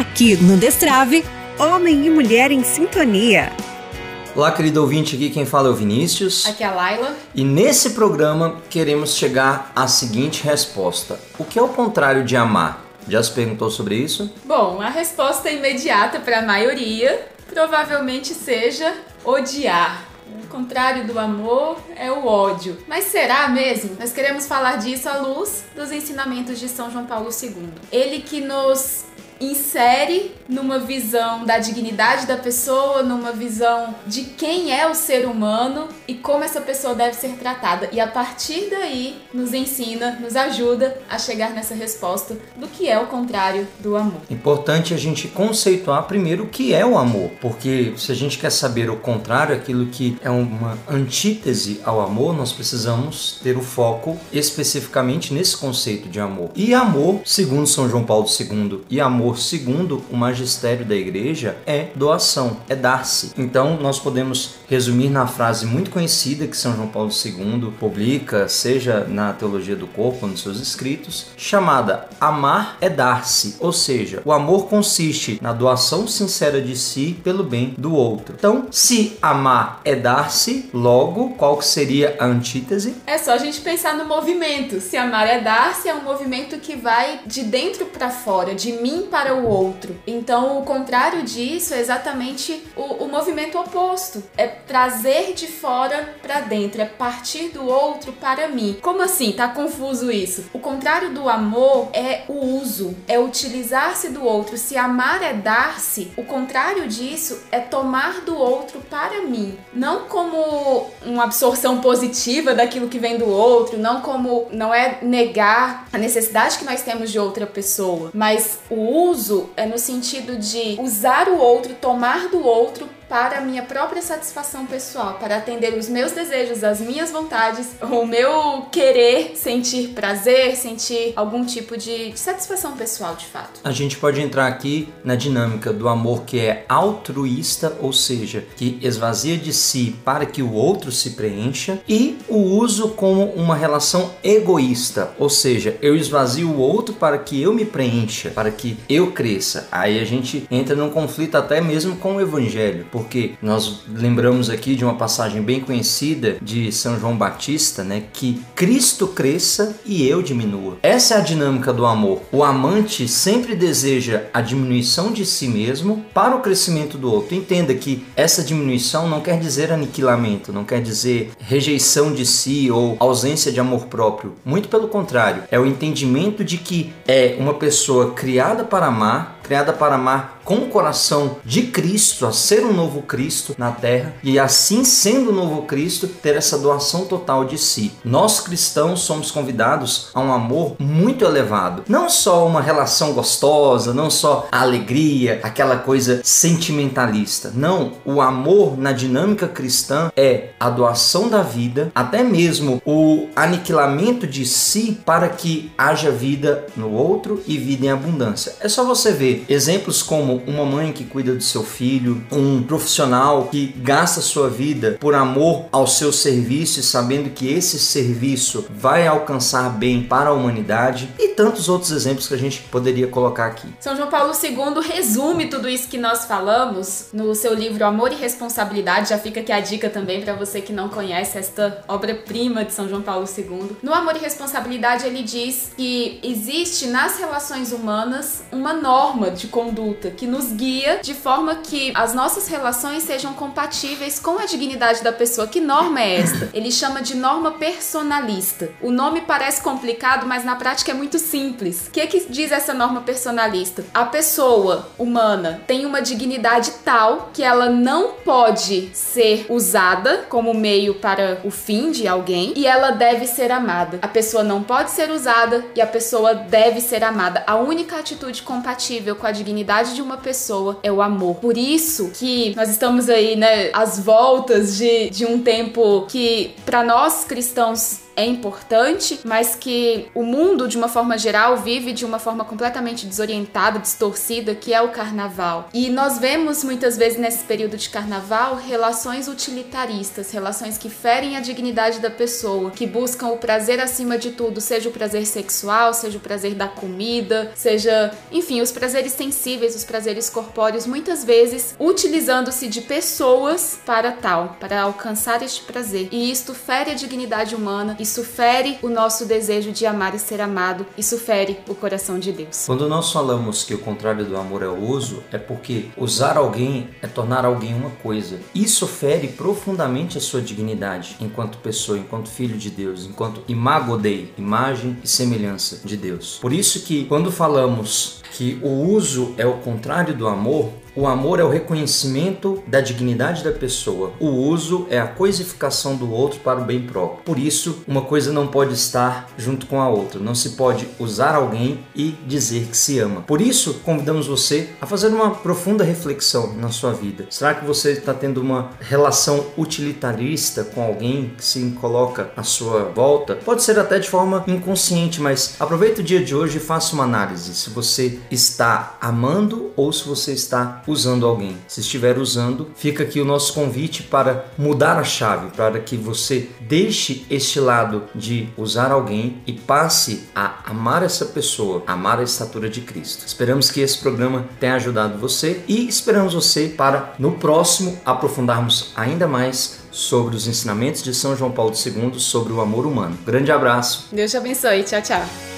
Aqui no Destrave, homem e mulher em sintonia. Olá, querido ouvinte, aqui quem fala é o Vinícius. Aqui é a Laila. E nesse programa queremos chegar à seguinte resposta: O que é o contrário de amar? Já se perguntou sobre isso? Bom, a resposta imediata para a maioria provavelmente seja odiar. O contrário do amor é o ódio. Mas será mesmo? Nós queremos falar disso à luz dos ensinamentos de São João Paulo II. Ele que nos insere numa visão da dignidade da pessoa, numa visão de quem é o ser humano e como essa pessoa deve ser tratada. E a partir daí nos ensina, nos ajuda a chegar nessa resposta do que é o contrário do amor. Importante a gente conceituar primeiro o que é o amor, porque se a gente quer saber o contrário, aquilo que é uma antítese ao amor, nós precisamos ter o foco especificamente nesse conceito de amor. E amor, segundo São João Paulo II, e amor amor, segundo o magistério da igreja, é doação, é dar-se. Então, nós podemos resumir na frase muito conhecida que São João Paulo II publica, seja na Teologia do Corpo nos seus escritos, chamada Amar é dar-se, ou seja, o amor consiste na doação sincera de si pelo bem do outro. Então, se amar é dar-se, logo, qual seria a antítese? É só a gente pensar no movimento. Se amar é dar-se, é um movimento que vai de dentro para fora, de mim para o outro. Então, o contrário disso é exatamente o, o movimento oposto. É trazer de fora para dentro, é partir do outro para mim. Como assim? Tá confuso isso? O contrário do amor é o uso, é utilizar-se do outro. Se amar é dar-se, o contrário disso é tomar do outro para mim. Não como uma absorção positiva daquilo que vem do outro, não como não é negar a necessidade que nós temos de outra pessoa, mas o uso é no sentido de usar o outro, tomar do outro para a minha própria satisfação pessoal, para atender os meus desejos, as minhas vontades, o meu querer sentir prazer, sentir algum tipo de satisfação pessoal de fato. A gente pode entrar aqui na dinâmica do amor que é altruísta, ou seja, que esvazia de si para que o outro se preencha, e o uso como uma relação egoísta, ou seja, eu esvazio o outro para que eu me preencha, para que eu cresça. Aí a gente entra num conflito até mesmo com o evangelho, porque nós lembramos aqui de uma passagem bem conhecida de São João Batista, né, que Cristo cresça e eu diminua. Essa é a dinâmica do amor. O amante sempre deseja a diminuição de si mesmo para o crescimento do outro. Entenda que essa diminuição não quer dizer aniquilamento, não quer dizer rejeição de si ou ausência de amor próprio. Muito pelo contrário, é o entendimento de que é uma pessoa criada para amar, criada para amar com o coração de Cristo, a ser um novo Cristo na terra e assim sendo o novo Cristo, ter essa doação total de si. Nós cristãos somos convidados a um amor muito elevado, não só uma relação gostosa, não só a alegria, aquela coisa sentimentalista. Não, o amor na dinâmica cristã é a doação da vida, até mesmo o aniquilamento de si para que haja vida no outro e vida em abundância. É só você ver exemplos como uma mãe que cuida do seu filho, um profissional que gasta sua vida por amor ao seu serviço e sabendo que esse serviço vai alcançar bem para a humanidade e tantos outros exemplos que a gente poderia colocar aqui. São João Paulo II resume tudo isso que nós falamos no seu livro Amor e Responsabilidade. Já fica aqui a dica também para você que não conhece esta obra-prima de São João Paulo II. No Amor e Responsabilidade ele diz que existe nas relações humanas uma norma de conduta que nos guia de forma que as nossas relações sejam compatíveis com a dignidade da pessoa. Que norma é esta? Ele chama de norma personalista. O nome parece complicado, mas na prática é muito simples. O que, é que diz essa norma personalista? A pessoa humana tem uma dignidade tal que ela não pode ser usada como meio para o fim de alguém e ela deve ser amada. A pessoa não pode ser usada e a pessoa deve ser amada. A única atitude compatível com a dignidade de uma pessoa é o amor. Por isso que nós estamos aí, né, às voltas de, de um tempo que para nós cristãos é importante, mas que o mundo, de uma forma geral, vive de uma forma completamente desorientada, distorcida, que é o carnaval. E nós vemos muitas vezes nesse período de carnaval relações utilitaristas, relações que ferem a dignidade da pessoa, que buscam o prazer acima de tudo, seja o prazer sexual, seja o prazer da comida, seja, enfim, os prazeres sensíveis, os prazeres corpóreos, muitas vezes utilizando-se de pessoas para tal, para alcançar este prazer. E isto fere a dignidade humana, isso fere o nosso desejo de amar e ser amado, isso fere o coração de Deus. Quando nós falamos que o contrário do amor é o uso, é porque usar alguém é tornar alguém uma coisa. Isso fere profundamente a sua dignidade enquanto pessoa, enquanto filho de Deus, enquanto imago Dei, imagem e semelhança de Deus. Por isso que quando falamos que o uso é o contrário do amor, o amor é o reconhecimento da dignidade da pessoa. O uso é a coisificação do outro para o bem próprio. Por isso, uma coisa não pode estar junto com a outra. Não se pode usar alguém e dizer que se ama. Por isso, convidamos você a fazer uma profunda reflexão na sua vida. Será que você está tendo uma relação utilitarista com alguém que se coloca à sua volta? Pode ser até de forma inconsciente, mas aproveita o dia de hoje e faça uma análise. Se você está amando ou se você está usando alguém. Se estiver usando, fica aqui o nosso convite para mudar a chave, para que você deixe este lado de usar alguém e passe a amar essa pessoa, amar a estatura de Cristo. Esperamos que esse programa tenha ajudado você e esperamos você para no próximo aprofundarmos ainda mais sobre os ensinamentos de São João Paulo II sobre o amor humano. Grande abraço. Deus te abençoe. Tchau, tchau.